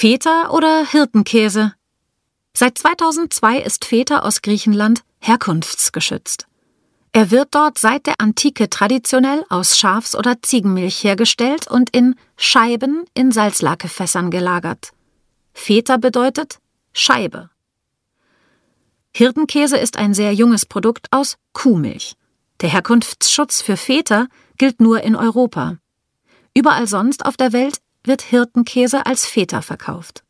Feta oder Hirtenkäse? Seit 2002 ist Feta aus Griechenland herkunftsgeschützt. Er wird dort seit der Antike traditionell aus Schafs- oder Ziegenmilch hergestellt und in Scheiben in Salzlakefässern gelagert. Feta bedeutet Scheibe. Hirtenkäse ist ein sehr junges Produkt aus Kuhmilch. Der Herkunftsschutz für Feta gilt nur in Europa. Überall sonst auf der Welt wird Hirtenkäse als Feta verkauft.